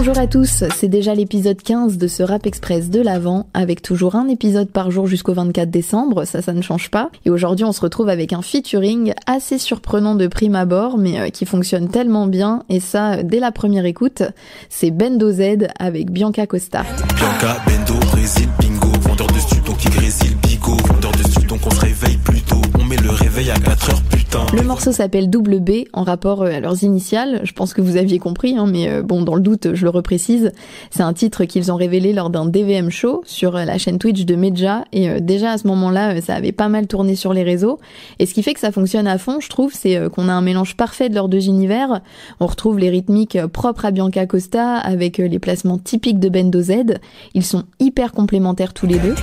Bonjour à tous, c'est déjà l'épisode 15 de ce Rap Express de l'Avent, avec toujours un épisode par jour jusqu'au 24 décembre, ça ça ne change pas. Et aujourd'hui on se retrouve avec un featuring assez surprenant de prime abord, mais euh, qui fonctionne tellement bien, et ça dès la première écoute, c'est Bendo Z avec Bianca Costa. Bianca, Bendo, bingo, vendeur de Le morceau s'appelle Double B en rapport euh, à leurs initiales, je pense que vous aviez compris, hein, mais euh, bon dans le doute je le reprécise, c'est un titre qu'ils ont révélé lors d'un DVM show sur la chaîne Twitch de Medja. Et euh, déjà à ce moment-là euh, ça avait pas mal tourné sur les réseaux. Et ce qui fait que ça fonctionne à fond je trouve c'est euh, qu'on a un mélange parfait de leurs deux univers, on retrouve les rythmiques propres à Bianca Costa avec les placements typiques de Bendo Z, ils sont hyper complémentaires tous les deux.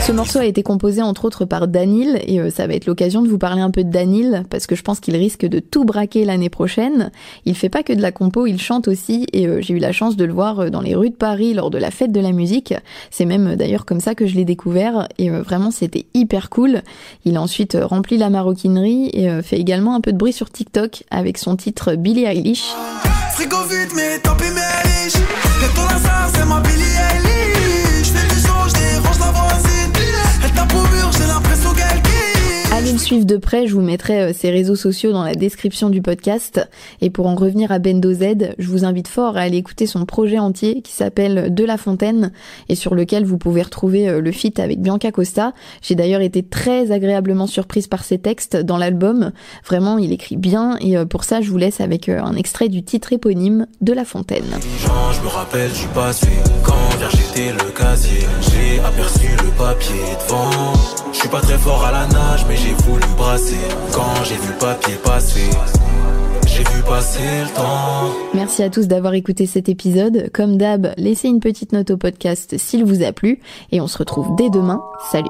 Ce morceau a été composé entre autres par Danil et euh, ça va être l'occasion de vous parler un peu de Danil parce que je pense qu'il risque de tout braquer l'année prochaine. Il fait pas que de la compo, il chante aussi et euh, j'ai eu la chance de le voir euh, dans les rues de Paris lors de la fête de la musique. C'est même d'ailleurs comme ça que je l'ai découvert et vraiment c'était hyper cool. Il a ensuite rempli la maroquinerie et fait également un peu de bruit sur TikTok avec son titre Billie Eilish. Suivre de près, je vous mettrai euh, ses réseaux sociaux dans la description du podcast. Et pour en revenir à Bendo Z, je vous invite fort à aller écouter son projet entier qui s'appelle De la Fontaine et sur lequel vous pouvez retrouver euh, le feat avec Bianca Costa. J'ai d'ailleurs été très agréablement surprise par ses textes dans l'album. Vraiment, il écrit bien et euh, pour ça, je vous laisse avec euh, un extrait du titre éponyme De la Fontaine. Je suis pas très fort à la nage, mais j'ai voulu brasser. Quand j'ai vu le papier passer, j'ai vu passer le temps. Merci à tous d'avoir écouté cet épisode. Comme d'hab, laissez une petite note au podcast s'il vous a plu et on se retrouve dès demain. Salut